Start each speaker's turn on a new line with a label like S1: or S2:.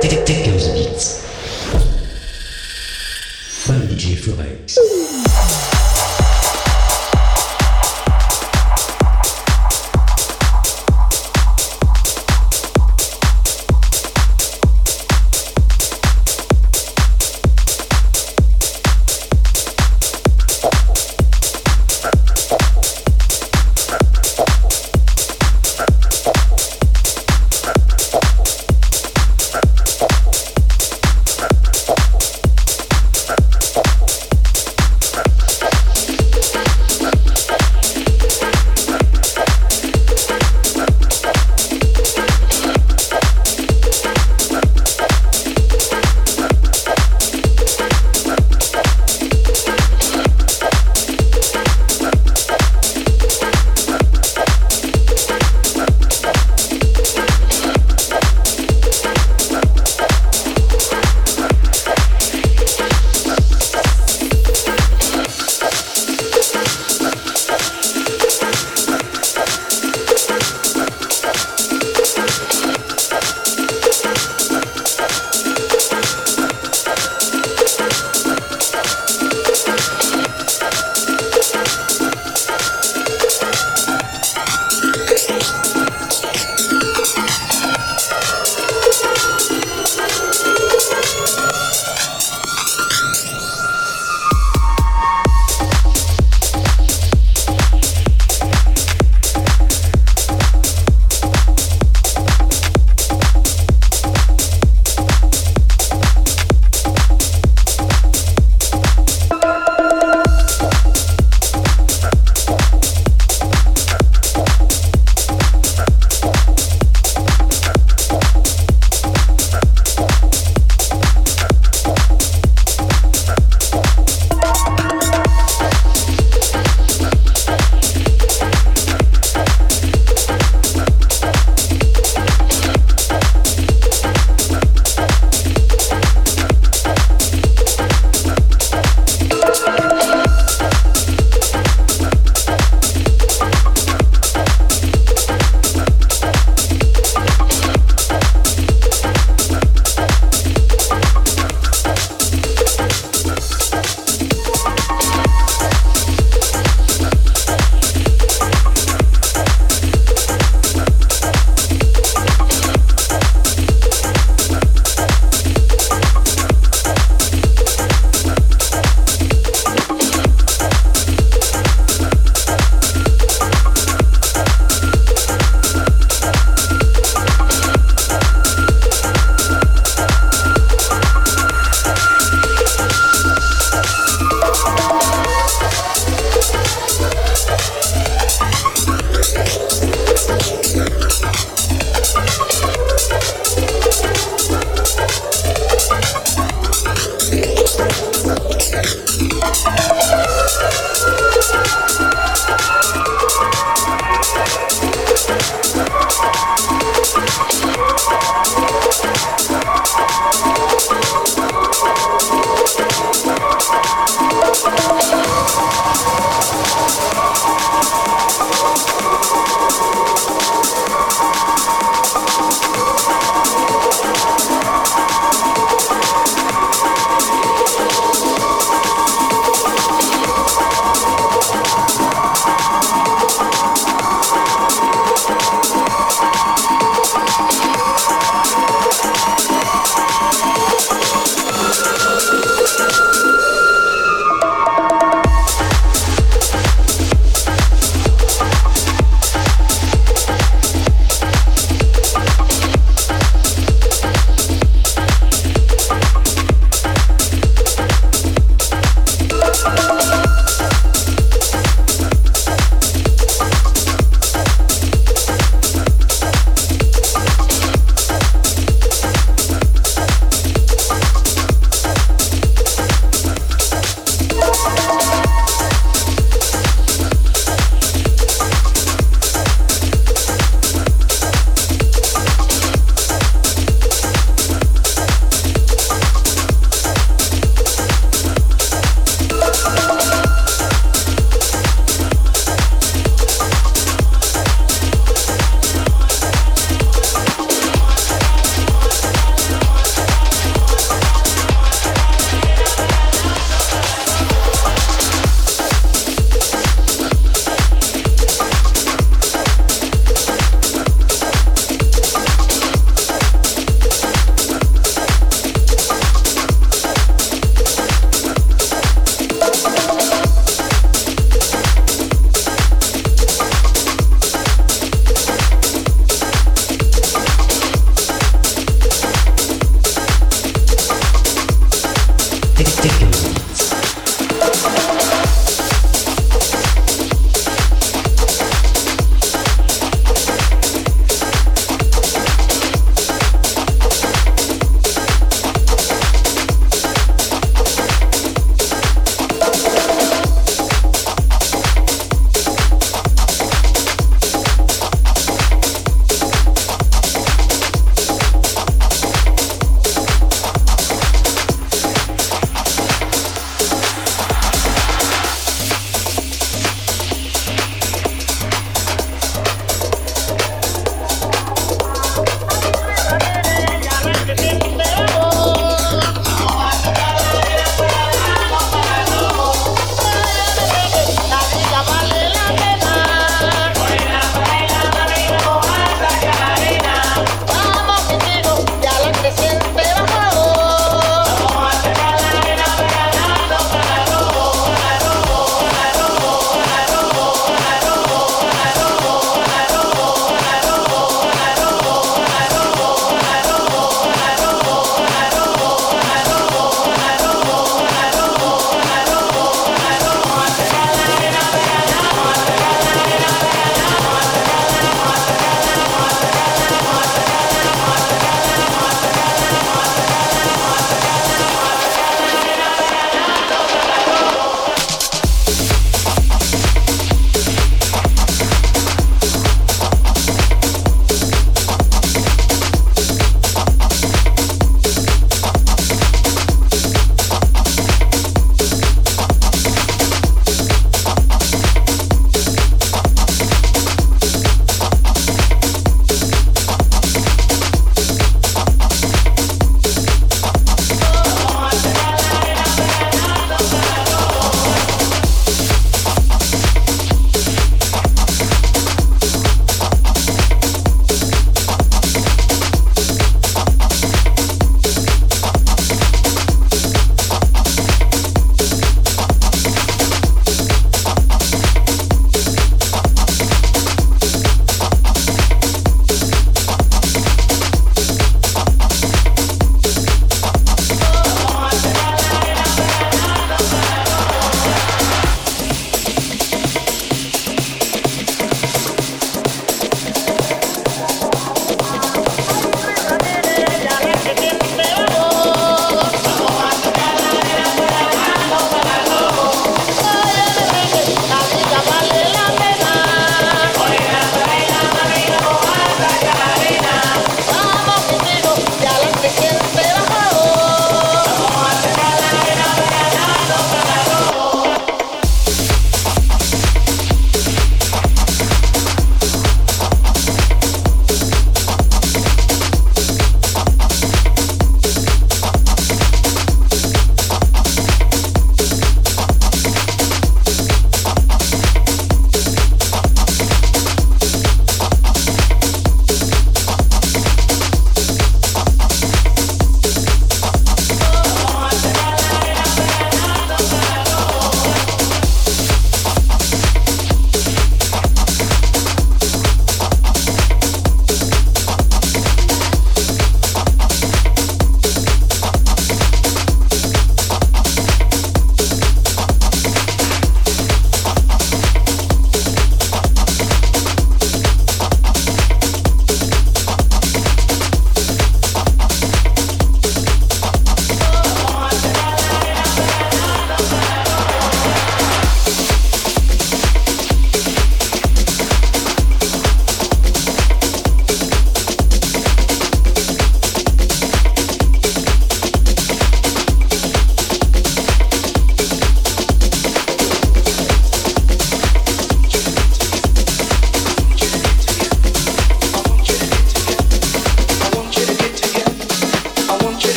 S1: Dickens Beats. By DJ Forex.